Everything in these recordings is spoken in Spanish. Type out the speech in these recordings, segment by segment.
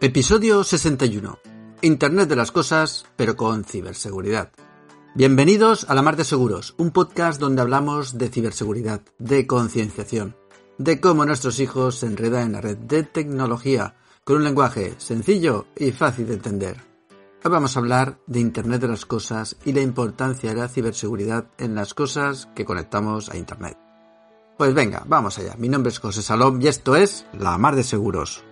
Episodio 61. Internet de las cosas, pero con ciberseguridad. Bienvenidos a La Mar de Seguros, un podcast donde hablamos de ciberseguridad, de concienciación, de cómo nuestros hijos se enredan en la red de tecnología con un lenguaje sencillo y fácil de entender. Hoy vamos a hablar de Internet de las cosas y la importancia de la ciberseguridad en las cosas que conectamos a Internet. Pues venga, vamos allá. Mi nombre es José Salom y esto es La Mar de Seguros.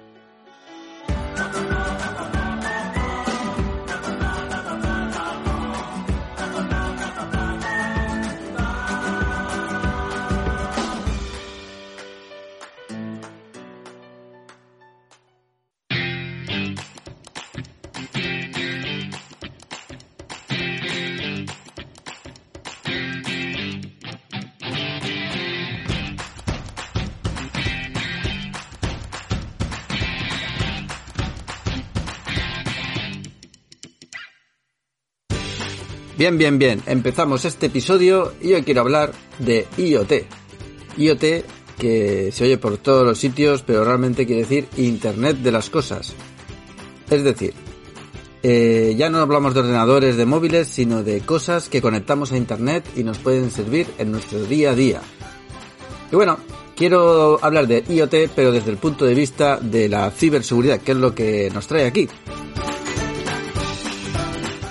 Bien, bien, bien. Empezamos este episodio y hoy quiero hablar de IoT. IoT que se oye por todos los sitios, pero realmente quiere decir Internet de las Cosas. Es decir, eh, ya no hablamos de ordenadores, de móviles, sino de cosas que conectamos a Internet y nos pueden servir en nuestro día a día. Y bueno, quiero hablar de IoT, pero desde el punto de vista de la ciberseguridad, que es lo que nos trae aquí.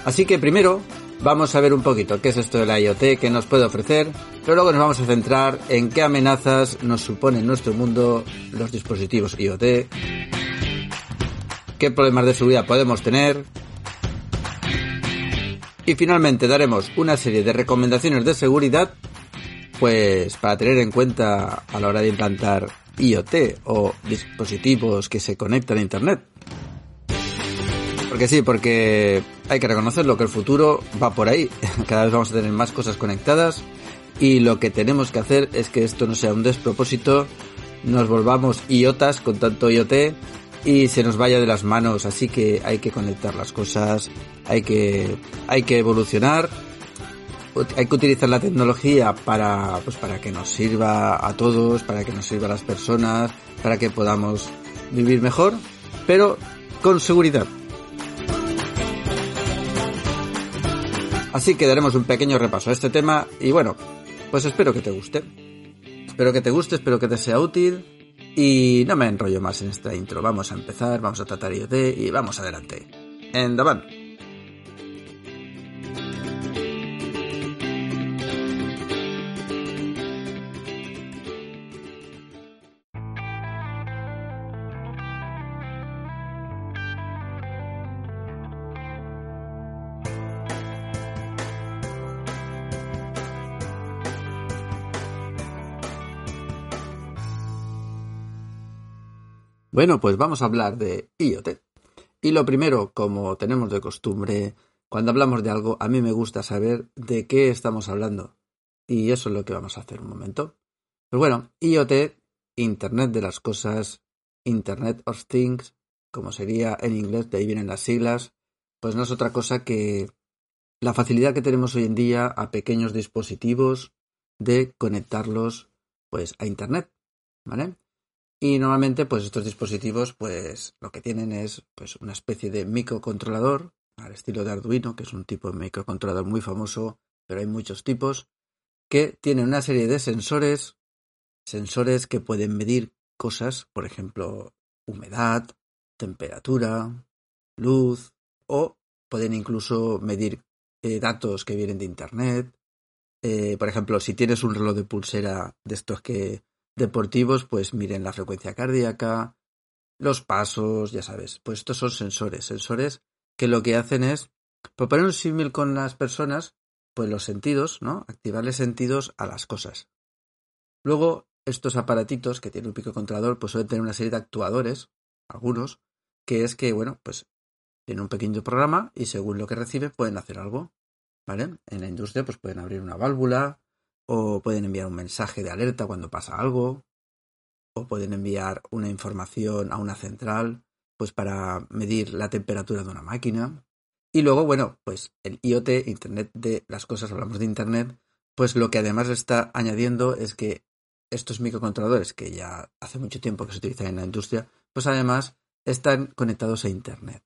Así que primero Vamos a ver un poquito qué es esto de la IoT, qué nos puede ofrecer, pero luego nos vamos a centrar en qué amenazas nos supone en nuestro mundo los dispositivos IoT, qué problemas de seguridad podemos tener y finalmente daremos una serie de recomendaciones de seguridad pues para tener en cuenta a la hora de implantar IoT o dispositivos que se conectan a Internet. Porque sí, porque hay que reconocerlo que el futuro va por ahí. Cada vez vamos a tener más cosas conectadas y lo que tenemos que hacer es que esto no sea un despropósito, nos volvamos IOTAS con tanto IoT y se nos vaya de las manos, así que hay que conectar las cosas, hay que hay que evolucionar, hay que utilizar la tecnología para pues para que nos sirva a todos, para que nos sirva a las personas, para que podamos vivir mejor, pero con seguridad. Así que daremos un pequeño repaso a este tema y bueno, pues espero que te guste. Espero que te guste, espero que te sea útil y no me enrollo más en esta intro. Vamos a empezar, vamos a tratar IoT y vamos adelante. En. Bueno, pues vamos a hablar de IoT. Y lo primero, como tenemos de costumbre, cuando hablamos de algo, a mí me gusta saber de qué estamos hablando. Y eso es lo que vamos a hacer un momento. Pues bueno, IoT, Internet de las Cosas, Internet of Things, como sería en inglés, de ahí vienen las siglas, pues no es otra cosa que la facilidad que tenemos hoy en día a pequeños dispositivos de conectarlos pues a Internet, ¿vale? Y normalmente, pues estos dispositivos, pues lo que tienen es pues una especie de microcontrolador, al estilo de Arduino, que es un tipo de microcontrolador muy famoso, pero hay muchos tipos, que tienen una serie de sensores, sensores que pueden medir cosas, por ejemplo, humedad, temperatura, luz, o pueden incluso medir eh, datos que vienen de Internet. Eh, por ejemplo, si tienes un reloj de pulsera de estos que deportivos, pues miren la frecuencia cardíaca, los pasos, ya sabes, pues estos son sensores, sensores que lo que hacen es, por poner un símil con las personas, pues los sentidos, ¿no? Activarles sentidos a las cosas. Luego, estos aparatitos que tiene un pico controlador, pues suelen tener una serie de actuadores, algunos, que es que, bueno, pues tienen un pequeño programa y según lo que recibe pueden hacer algo, ¿vale? En la industria, pues pueden abrir una válvula, o pueden enviar un mensaje de alerta cuando pasa algo, o pueden enviar una información a una central, pues para medir la temperatura de una máquina. Y luego, bueno, pues el IoT, Internet de las cosas, hablamos de Internet, pues lo que además está añadiendo es que estos microcontroladores, que ya hace mucho tiempo que se utilizan en la industria, pues además están conectados a Internet.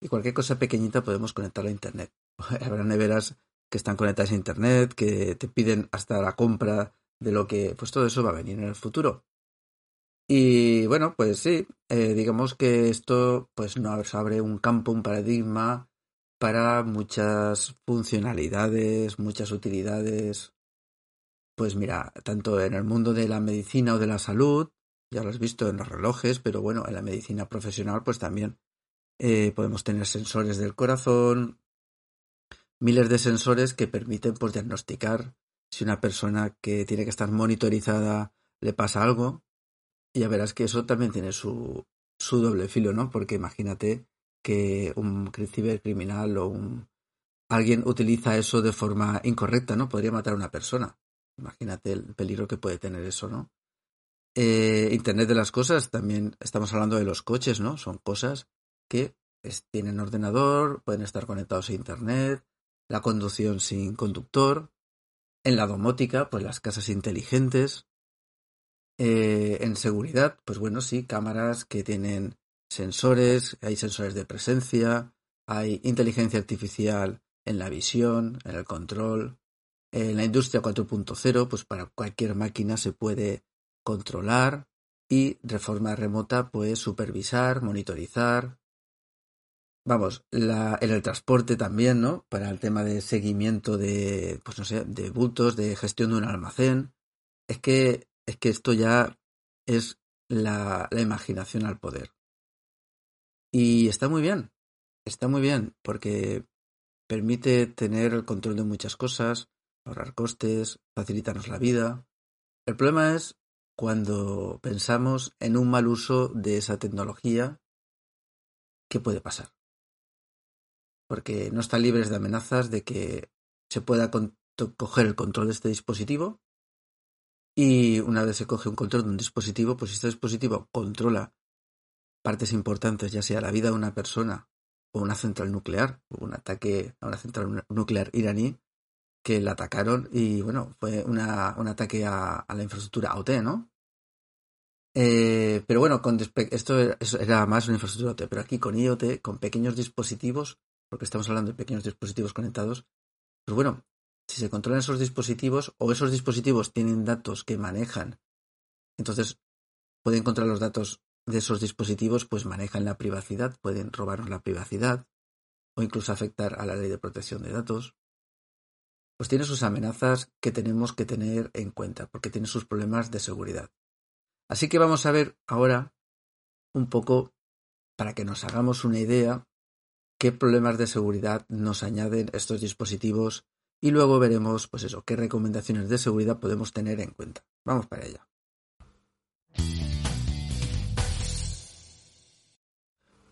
Y cualquier cosa pequeñita podemos conectarla a Internet. Habrá neveras que están conectadas a Internet, que te piden hasta la compra de lo que, pues todo eso va a venir en el futuro. Y bueno, pues sí, eh, digamos que esto pues nos abre un campo, un paradigma para muchas funcionalidades, muchas utilidades. Pues mira, tanto en el mundo de la medicina o de la salud, ya lo has visto en los relojes, pero bueno, en la medicina profesional pues también eh, podemos tener sensores del corazón, miles de sensores que permiten pues diagnosticar si una persona que tiene que estar monitorizada le pasa algo. Y ya verás que eso también tiene su, su doble filo, ¿no? Porque imagínate que un cibercriminal o un alguien utiliza eso de forma incorrecta, ¿no? Podría matar a una persona. Imagínate el peligro que puede tener eso, ¿no? Eh, Internet de las cosas, también estamos hablando de los coches, ¿no? Son cosas que tienen ordenador, pueden estar conectados a Internet, la conducción sin conductor, en la domótica, pues las casas inteligentes, eh, en seguridad, pues bueno, sí, cámaras que tienen sensores, hay sensores de presencia, hay inteligencia artificial en la visión, en el control. En la industria 4.0, pues para cualquier máquina se puede controlar y de forma remota, pues supervisar, monitorizar, vamos, la, en el transporte también, ¿no? Para el tema de seguimiento de, pues no sé, de bultos, de gestión de un almacén. Es que, es que esto ya es la, la imaginación al poder. Y está muy bien, está muy bien, porque permite tener el control de muchas cosas, ahorrar costes, facilitarnos la vida. El problema es cuando pensamos en un mal uso de esa tecnología, ¿qué puede pasar? Porque no están libres de amenazas de que se pueda coger el control de este dispositivo y una vez se coge un control de un dispositivo, pues este dispositivo controla partes importantes, ya sea la vida de una persona o una central nuclear, o un ataque a una central nuclear iraní, que la atacaron y bueno, fue una, un ataque a, la infraestructura OT, ¿no? Eh, pero bueno, con esto era más una infraestructura OT, pero aquí con IoT, con pequeños dispositivos, porque estamos hablando de pequeños dispositivos conectados, pues bueno, si se controlan esos dispositivos o esos dispositivos tienen datos que manejan, entonces pueden controlar los datos de esos dispositivos, pues manejan la privacidad, pueden robarnos la privacidad o incluso afectar a la ley de protección de datos. Pues tiene sus amenazas que tenemos que tener en cuenta, porque tiene sus problemas de seguridad. Así que vamos a ver ahora un poco, para que nos hagamos una idea, qué problemas de seguridad nos añaden estos dispositivos y luego veremos, pues eso, qué recomendaciones de seguridad podemos tener en cuenta. Vamos para ello.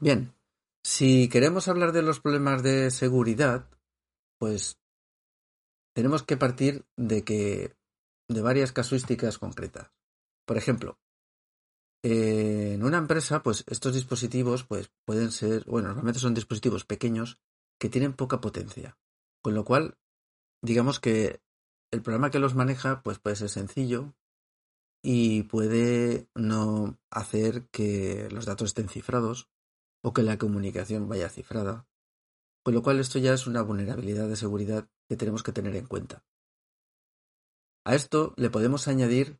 Bien, si queremos hablar de los problemas de seguridad, pues tenemos que partir de que de varias casuísticas concretas. Por ejemplo, en una empresa, pues estos dispositivos pues, pueden ser, bueno, normalmente son dispositivos pequeños que tienen poca potencia. Con lo cual, digamos que el programa que los maneja pues puede ser sencillo y puede no hacer que los datos estén cifrados o que la comunicación vaya cifrada. Con lo cual esto ya es una vulnerabilidad de seguridad que tenemos que tener en cuenta. A esto le podemos añadir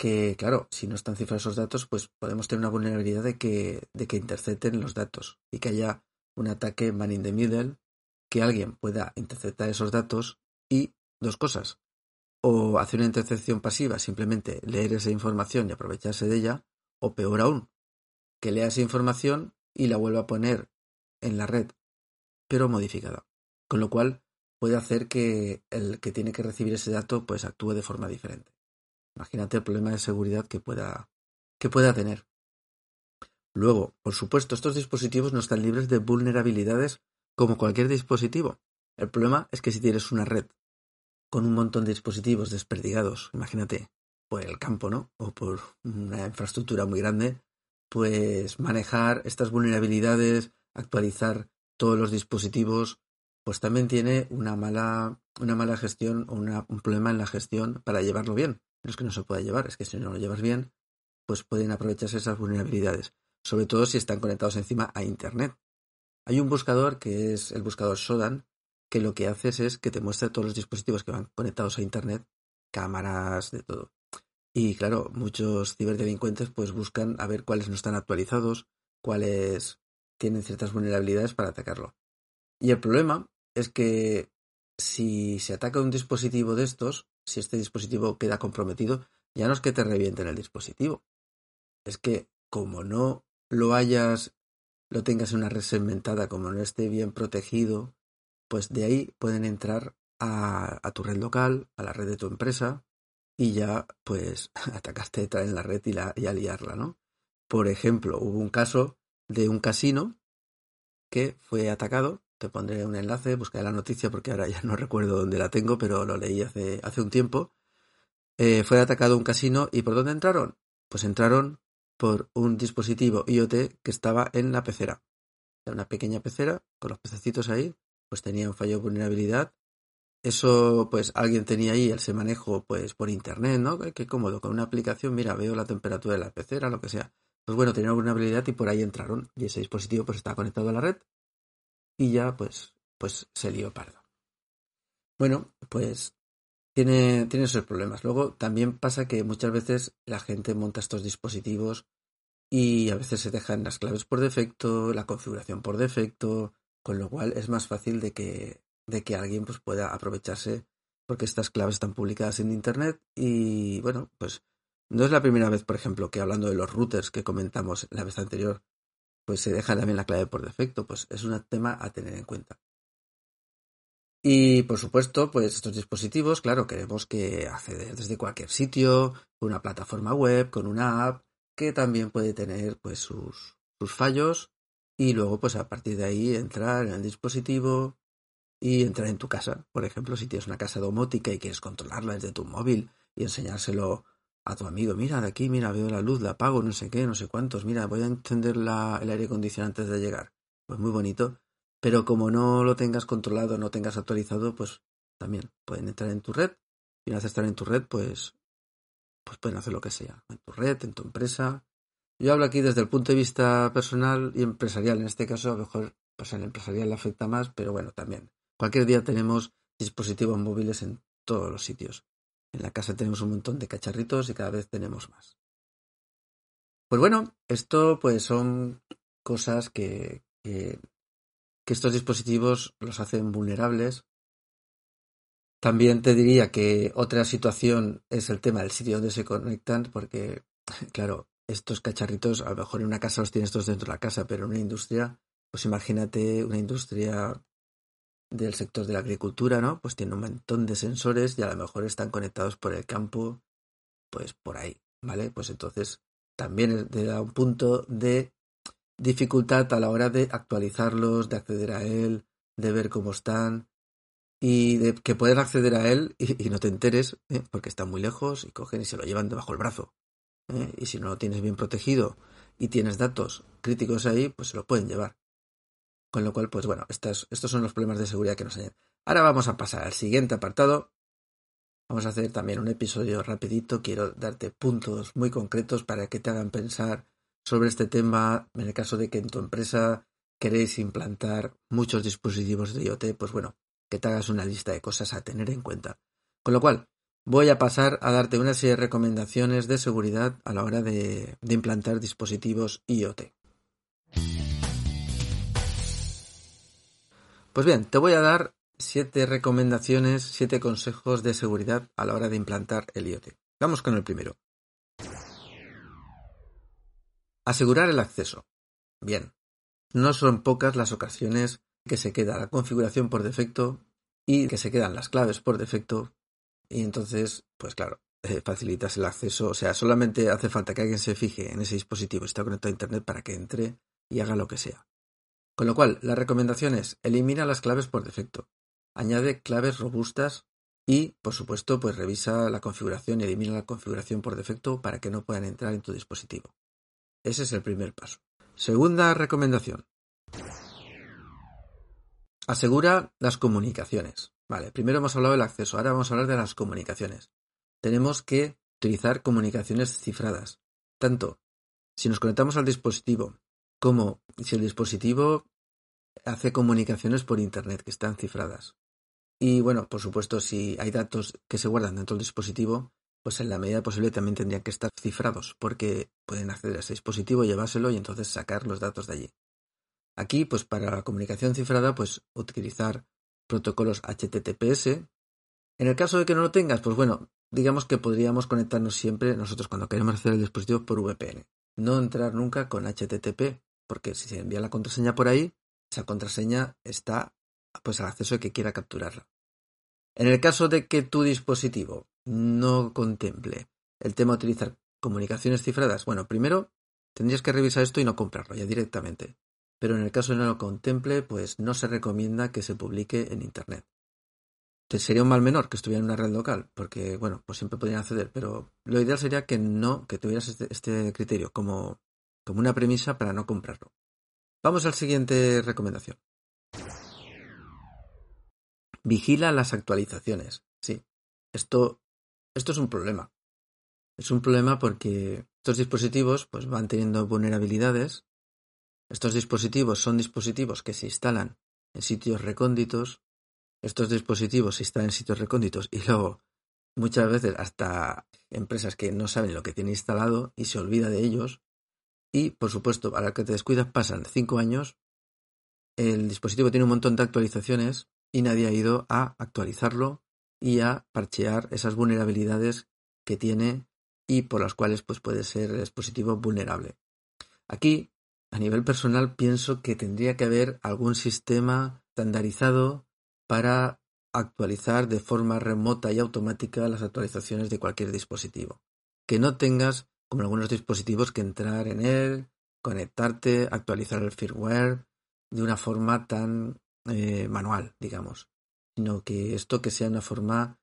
que, claro, si no están cifrados esos datos, pues podemos tener una vulnerabilidad de que, de que intercepten los datos y que haya un ataque man in the middle, que alguien pueda interceptar esos datos y dos cosas. O hacer una intercepción pasiva, simplemente leer esa información y aprovecharse de ella, o peor aún, que lea esa información y la vuelva a poner en la red, pero modificada. Con lo cual puede hacer que el que tiene que recibir ese dato pues actúe de forma diferente. Imagínate el problema de seguridad que pueda, que pueda tener. Luego, por supuesto, estos dispositivos no están libres de vulnerabilidades como cualquier dispositivo. El problema es que si tienes una red con un montón de dispositivos desperdigados, imagínate, por el campo, ¿no? O por una infraestructura muy grande, pues manejar estas vulnerabilidades, actualizar todos los dispositivos, pues también tiene una mala, una mala gestión o un problema en la gestión para llevarlo bien. No es que no se pueda llevar, es que si no lo llevas bien, pues pueden aprovecharse esas vulnerabilidades. sobre todo si están conectados encima a Internet. Hay un buscador que es el buscador Shodan, que lo que haces es que te muestra todos los dispositivos que van conectados a Internet, cámaras, de todo. Y claro, muchos ciberdelincuentes pues buscan a ver cuáles no están actualizados, cuáles tienen ciertas vulnerabilidades para atacarlo. Y el problema es que si se ataca un dispositivo de estos, si este dispositivo queda comprometido, ya no es que te revienten el dispositivo. Es que como no lo hayas, lo tengas en una red segmentada, como no esté bien protegido, pues de ahí pueden entrar a, tu red local, a la red de tu empresa, y ya pues atacaste en la red y, la, y a liarla, ¿no? Por ejemplo, hubo un caso de un casino que fue atacado. Te pondré un enlace, buscaré la noticia porque ahora ya no recuerdo dónde la tengo, pero lo leí hace, un tiempo. Eh, fue atacado un casino y ¿por dónde entraron? Pues entraron por un dispositivo IoT que estaba en la pecera. Era una pequeña pecera con los pececitos ahí, pues tenía un fallo de vulnerabilidad. Eso, pues alguien tenía ahí ese manejo, pues por internet, ¿no? Qué cómodo, con una aplicación, mira, veo la temperatura de la pecera, lo que sea. Pues bueno, tenía una vulnerabilidad y por ahí entraron. Y ese dispositivo pues está conectado a la red y ya pues, pues se lió pardo. Bueno, pues tiene, tiene esos problemas. Luego también pasa que muchas veces la gente monta estos dispositivos y a veces se dejan las claves por defecto, la configuración por defecto, con lo cual es más fácil de que, de que alguien pues, pueda aprovecharse porque estas claves están publicadas en internet y bueno, pues no es la primera vez, por ejemplo, que hablando de los routers que comentamos la vez anterior, pues se deja también la clave por defecto, pues es un tema a tener en cuenta. Y por supuesto, pues estos dispositivos, claro, queremos que acceder desde cualquier sitio, con una plataforma web, con una app, que también puede tener pues sus, sus fallos y luego pues a partir de ahí entrar en el dispositivo y entrar en tu casa. Por ejemplo, si tienes una casa domótica y quieres controlarla desde tu móvil y enseñárselo a tu amigo, mira, de aquí, mira, veo la luz, la apago, no sé qué, no sé cuántos, mira, voy a encender la, el aire acondicionado antes de llegar. Pues muy bonito. Pero como no lo tengas controlado, no tengas actualizado, pues también pueden entrar en tu red. Y una vez estar en tu red, pues, pues pueden hacer lo que sea. En tu red, en tu empresa. Yo hablo aquí desde el punto de vista personal y empresarial. En este caso, a lo mejor pues el empresarial le afecta más, pero bueno, también. Cualquier día tenemos dispositivos móviles en todos los sitios. En la casa tenemos un montón de cacharritos y cada vez tenemos más. Pues bueno, esto pues son cosas que, que, estos dispositivos los hacen vulnerables. También te diría que otra situación es el tema del sitio donde se conectan, porque, claro, estos cacharritos, a lo mejor en una casa los tienes todos dentro de la casa, pero en una industria, pues imagínate una industria del sector de la agricultura, ¿no? Pues tiene un montón de sensores y a lo mejor están conectados por el campo, pues por ahí, ¿vale? Pues entonces también te da un punto de dificultad a la hora de actualizarlos, de acceder a él, de ver cómo están y de que puedan acceder a él y, no te enteres, ¿eh? porque están muy lejos y cogen y se lo llevan debajo del brazo. ¿eh? Y si no lo tienes bien protegido y tienes datos críticos ahí, pues se lo pueden llevar. Con lo cual, pues bueno, estos, estos son los problemas de seguridad que nos hay. Ahora vamos a pasar al siguiente apartado. Vamos a hacer también un episodio rapidito. Quiero darte puntos muy concretos para que te hagan pensar sobre este tema. En el caso de que en tu empresa queréis implantar muchos dispositivos de IoT, pues bueno, que te hagas una lista de cosas a tener en cuenta. Con lo cual, voy a pasar a darte una serie de recomendaciones de seguridad a la hora de implantar dispositivos IoT. Pues bien, te voy a dar siete recomendaciones, siete consejos de seguridad a la hora de implantar el IoT. Vamos con el primero. Asegurar el acceso. Bien, no son pocas las ocasiones que se queda la configuración por defecto y que se quedan las claves por defecto y entonces, pues claro, eh, facilitas el acceso. O sea, solamente hace falta que alguien se fije en ese dispositivo, está conectado a Internet para que entre y haga lo que sea. Con lo cual, la recomendación es elimina las claves por defecto, añade claves robustas y, por supuesto, pues revisa la configuración y elimina la configuración por defecto para que no puedan entrar en tu dispositivo. Ese es el primer paso. Segunda recomendación. Asegura las comunicaciones. Vale, primero hemos hablado del acceso, ahora vamos a hablar de las comunicaciones. Tenemos que utilizar comunicaciones cifradas, tanto Si nos conectamos al dispositivo, como si el dispositivo hace comunicaciones por Internet que están cifradas. Y bueno, por supuesto, si hay datos que se guardan dentro del dispositivo, pues en la medida posible también tendrían que estar cifrados, porque pueden acceder a ese dispositivo, llevárselo y entonces sacar los datos de allí. Aquí, pues para la comunicación cifrada, pues utilizar protocolos HTTPS. En el caso de que no lo tengas, pues bueno, digamos que podríamos conectarnos siempre nosotros cuando queremos hacer el dispositivo por VPN. No entrar nunca con HTTP, porque si se envía la contraseña por ahí, esa contraseña está pues al acceso de que quiera capturarla. En el caso de que tu dispositivo no contemple el tema de utilizar comunicaciones cifradas, bueno, primero tendrías que revisar esto y no comprarlo ya directamente. Pero en el caso de no lo contemple, pues no se recomienda que se publique en Internet. Sería un mal menor que estuviera en una red local, porque, bueno, pues siempre podrían acceder, pero lo ideal sería que no, que tuvieras este, este criterio como, como una premisa para no comprarlo. Vamos al siguiente recomendación. Vigila las actualizaciones. Sí, esto, esto es un problema. Es un problema porque estos dispositivos pues, van teniendo vulnerabilidades. Estos dispositivos son dispositivos que se instalan en sitios recónditos. Estos dispositivos se instalan en sitios recónditos y luego muchas veces hasta empresas que no saben lo que tienen instalado y se olvida de ellos. Y por supuesto, a la que te descuidas pasan cinco años. El dispositivo tiene un montón de actualizaciones y nadie ha ido a actualizarlo y a parchear esas vulnerabilidades que tiene y por las cuales pues, puede ser el dispositivo vulnerable. Aquí, a nivel personal, pienso que tendría que haber algún sistema estandarizado para actualizar de forma remota y automática las actualizaciones de cualquier dispositivo. Que no tengas, como algunos dispositivos, que entrar en él, conectarte, actualizar el firmware de una forma tan eh, manual, digamos, sino que esto que sea una forma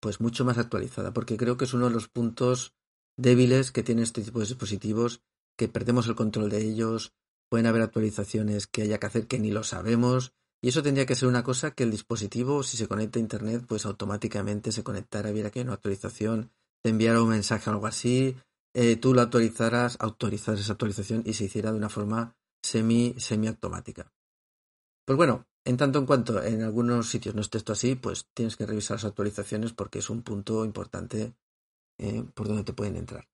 pues mucho más actualizada, porque creo que es uno de los puntos débiles que tiene este tipo de dispositivos, que perdemos el control de ellos, pueden haber actualizaciones que haya que hacer que ni lo sabemos, y eso tendría que ser una cosa que el dispositivo, si se conecta a Internet, pues automáticamente se conectara, viera que hay una actualización, te enviara un mensaje o algo así, eh, tú lo autorizaras, autorizaras esa actualización y se hiciera de una forma semi, semi automática. Pues bueno, en tanto en cuanto en algunos sitios no esté esto así, pues tienes que revisar las actualizaciones porque es un punto importante eh, por donde te pueden entrar.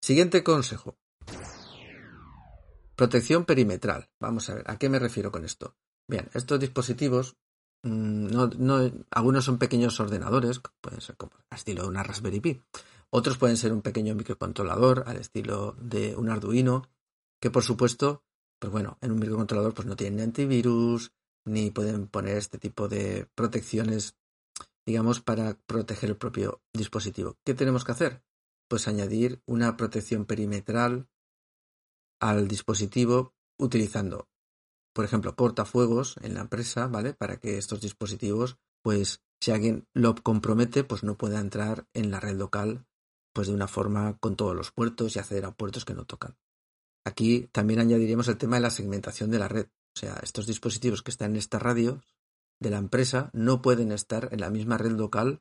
Siguiente consejo. Protección perimetral. Vamos a ver, ¿a qué me refiero con esto? Bien, estos dispositivos, mm, no, algunos son pequeños ordenadores, pueden ser como estilo de una Raspberry Pi. Otros pueden ser un pequeño microcontrolador al estilo de un Arduino, que por supuesto, pues bueno, en un microcontrolador pues no tienen antivirus, ni pueden poner este tipo de protecciones, digamos, para proteger el propio dispositivo. ¿Qué tenemos que hacer? Pues añadir una protección perimetral al dispositivo utilizando, por ejemplo, cortafuegos en la empresa, ¿vale? Para que estos dispositivos, pues, si alguien lo compromete, pues no pueda entrar en la red local, pues de una forma con todos los puertos y acceder a puertos que no tocan. Aquí también añadiríamos el tema de la segmentación de la red. O sea, estos dispositivos que están en esta radio de la empresa no pueden estar en la misma red local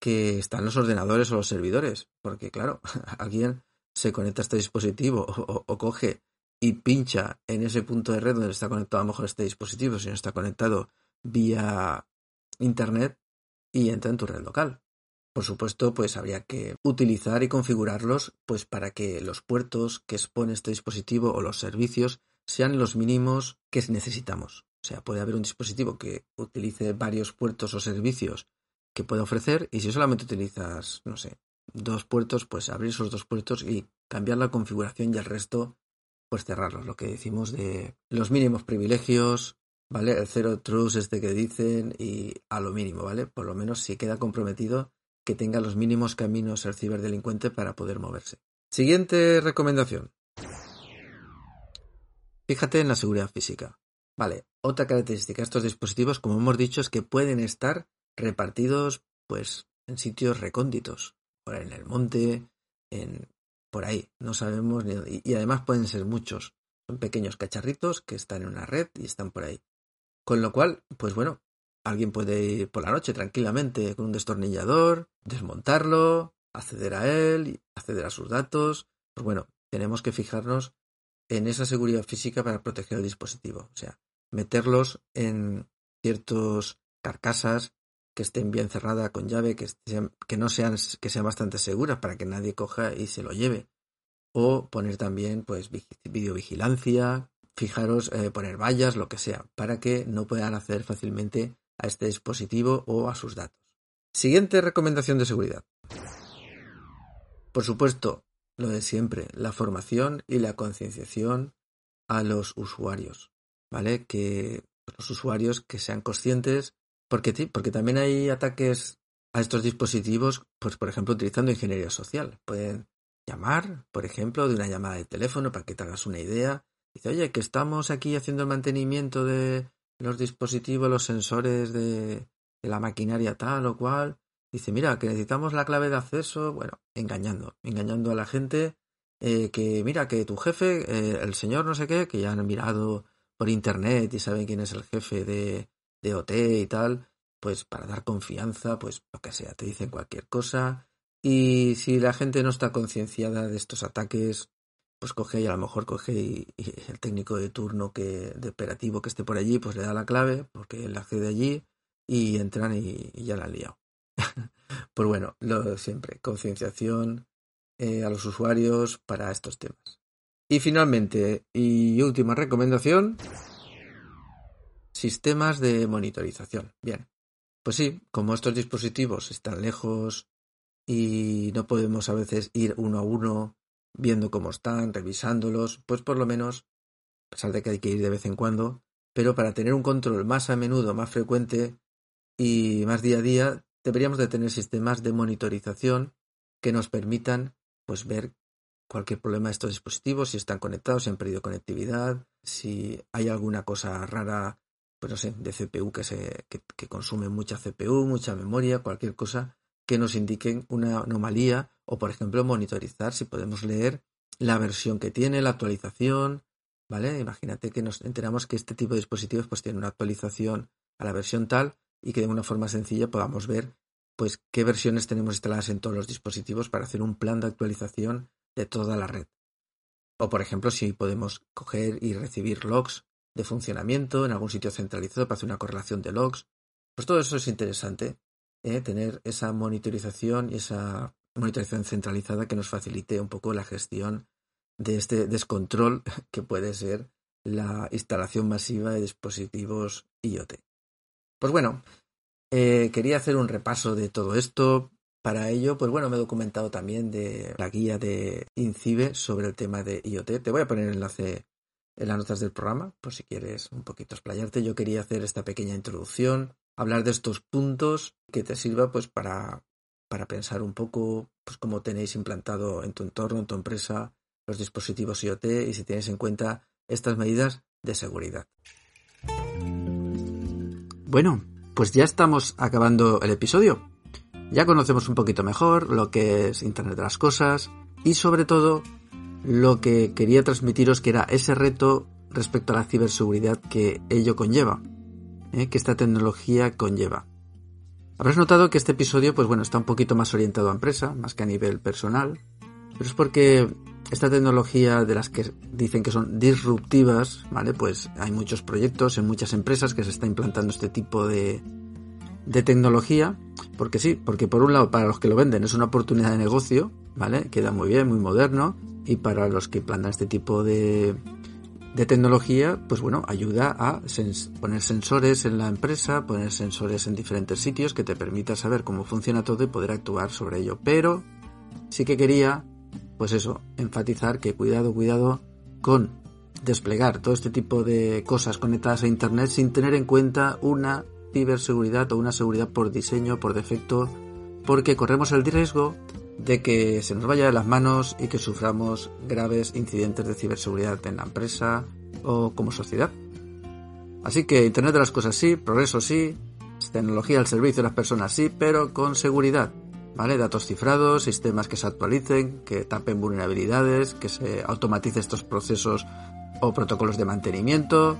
que están los ordenadores o los servidores. Porque, claro, alguien se conecta a este dispositivo o, coge y pincha en ese punto de red donde está conectado a lo mejor este dispositivo, si no está conectado vía internet y entra en tu red local. Por supuesto, pues habría que utilizar y configurarlos pues para que los puertos que expone este dispositivo o los servicios sean los mínimos que necesitamos. O sea, puede haber un dispositivo que utilice varios puertos o servicios que pueda ofrecer y si solamente utilizas, no sé, dos puertos, pues abrir esos dos puertos y cambiar la configuración y el resto, pues cerrarlos. Lo que decimos de los mínimos privilegios, ¿vale? El cero trust este que dicen y a lo mínimo, ¿vale? Por lo menos si queda comprometido que tenga los mínimos caminos el ciberdelincuente para poder moverse. Siguiente recomendación. Fíjate en la seguridad física. Vale, otra característica de estos dispositivos, como hemos dicho, es que pueden estar repartidos pues en sitios recónditos, por en el monte, en por ahí, no sabemos y, y además pueden ser muchos. Son pequeños cacharritos que están en una red y están por ahí. Con lo cual, pues bueno, alguien puede ir por la noche tranquilamente con un destornillador, desmontarlo, acceder a él, acceder a sus datos. Pues bueno, tenemos que fijarnos en esa seguridad física para proteger el dispositivo. O sea, meterlos en ciertos carcasas que estén bien cerradas con llave, que, que no sean, que sean bastante seguras para que nadie coja y se lo lleve. O poner también pues videovigilancia, fijaros, eh, poner vallas, lo que sea, para que no puedan acceder fácilmente a este dispositivo o a sus datos. Siguiente recomendación de seguridad. Por supuesto, lo de siempre, la formación y la concienciación a los usuarios, ¿vale? Que los usuarios que sean conscientes, porque, porque también hay ataques a estos dispositivos, pues por ejemplo utilizando ingeniería social. Pueden llamar, por ejemplo, de una llamada de teléfono para que te hagas una idea. Dice, oye, que estamos aquí haciendo el mantenimiento de los dispositivos, los sensores de, de la maquinaria tal o cual. Dice, mira, que necesitamos la clave de acceso. Bueno, engañando, engañando a la gente. Eh, que mira, que tu jefe, eh, el señor no sé qué, que ya han mirado por internet y saben quién es el jefe de, de OT y tal, pues para dar confianza, pues lo que sea, te dicen cualquier cosa. Y si la gente no está concienciada de estos ataques, pues coge y a lo mejor coge y, el técnico de turno que de operativo que esté por allí, pues le da la clave, porque él accede allí y entran y, ya la han liado. pues bueno, lo siempre, concienciación eh, a los usuarios para estos temas. Y finalmente, y última recomendación, sistemas de monitorización. Bien, pues sí, como estos dispositivos están lejos y no podemos a veces ir uno a uno viendo cómo están, revisándolos, pues por lo menos, a pesar de que hay que ir de vez en cuando, pero para tener un control más a menudo, más frecuente y más día a día, deberíamos de tener sistemas de monitorización que nos permitan pues ver cualquier problema de estos dispositivos, si están conectados, si han perdido conectividad, si hay alguna cosa rara, pues no sé, de CPU que, se, que, consume mucha CPU, mucha memoria, cualquier cosa que nos indiquen una anomalía o, por ejemplo, monitorizar si podemos leer la versión que tiene, la actualización, ¿vale? Imagínate que nos enteramos que este tipo de dispositivos pues tiene una actualización a la versión tal y que de una forma sencilla podamos ver pues qué versiones tenemos instaladas en todos los dispositivos para hacer un plan de actualización de toda la red. O por ejemplo, si podemos coger y recibir logs de funcionamiento en algún sitio centralizado para hacer una correlación de logs. Pues todo eso es interesante, ¿eh? tener esa monitorización y esa monitorización centralizada que nos facilite un poco la gestión de este descontrol que puede ser la instalación masiva de dispositivos IoT. Pues bueno, eh, quería hacer un repaso de todo esto. Para ello, pues bueno, me he documentado también de la guía de INCIBE sobre el tema de IoT. Te voy a poner el enlace en las notas del programa, por si quieres un poquito explayarte. Yo quería hacer esta pequeña introducción, hablar de estos puntos que te sirva pues para, para pensar un poco pues cómo tenéis implantado en tu entorno, en tu empresa, los dispositivos IoT y si tienes en cuenta estas medidas de seguridad. Bueno, pues ya estamos acabando el episodio. Ya conocemos un poquito mejor lo que es Internet de las Cosas y sobre todo lo que quería transmitiros que era ese reto respecto a la ciberseguridad que ello conlleva, ¿eh? que esta tecnología conlleva. Habrás notado que este episodio, pues bueno, está un poquito más orientado a empresa, más que a nivel personal, pero es porque esta tecnología de las que dicen que son disruptivas, ¿vale? Pues hay muchos proyectos en muchas empresas que se está implantando este tipo de, de tecnología, porque sí, porque por un lado para los que lo venden es una oportunidad de negocio, ¿vale? Queda muy bien, muy moderno, y para los que implantan este tipo de, de tecnología, pues bueno, ayuda a poner sensores en la empresa, poner sensores en diferentes sitios que te permita saber cómo funciona todo y poder actuar sobre ello. Pero sí que quería pues eso, enfatizar que cuidado, cuidado con desplegar todo este tipo de cosas conectadas a Internet sin tener en cuenta una ciberseguridad o una seguridad por diseño, por defecto, porque corremos el riesgo de que se nos vaya de las manos y que suframos graves incidentes de ciberseguridad en la empresa o como sociedad. Así que Internet de las cosas sí, progreso sí, tecnología al servicio de las personas sí, pero con seguridad. ¿vale? Datos cifrados, sistemas que se actualicen, que tapen vulnerabilidades, que se automatice estos procesos o protocolos de mantenimiento,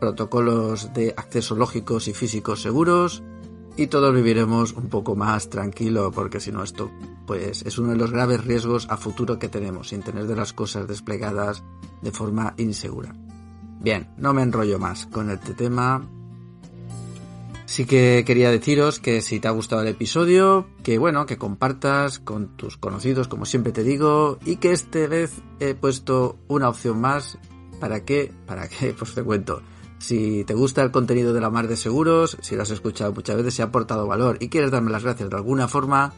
protocolos de acceso lógicos y físicos seguros y todos viviremos un poco más tranquilo porque si no esto pues es uno de los graves riesgos a futuro que tenemos, sin tener de las cosas desplegadas de forma insegura. Bien, no me enrollo más con este tema. Sí que quería deciros que si te ha gustado el episodio, que bueno, que compartas con tus conocidos, como siempre te digo, y que esta vez he puesto una opción más. ¿Para qué? ¿Para qué? Pues te cuento. Si te gusta el contenido de la mar de seguros, si lo has escuchado muchas veces, si ha aportado valor y quieres darme las gracias de alguna forma,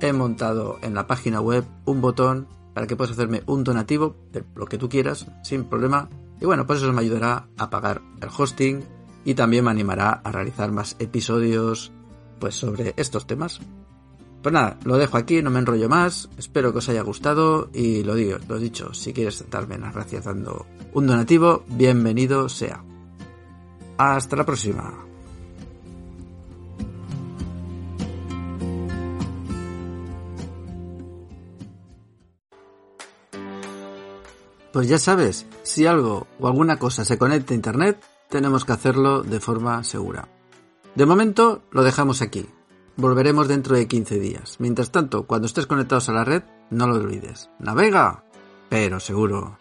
he montado en la página web un botón para que puedas hacerme un donativo de lo que tú quieras, sin problema. Y bueno, pues eso me ayudará a pagar el hosting y también me animará a realizar más episodios pues sobre estos temas. Pues nada, lo dejo aquí, no me enrollo más, espero que os haya gustado y lo digo, lo dicho, si quieres darme las gracias dando un donativo, bienvenido sea. Hasta la próxima. Pues ya sabes, si algo o alguna cosa se conecta a Internet, tenemos que hacerlo de forma segura. De momento lo dejamos aquí. Volveremos dentro de 15 días. Mientras tanto, cuando estés conectados a la red, no lo olvides. Navega, pero seguro.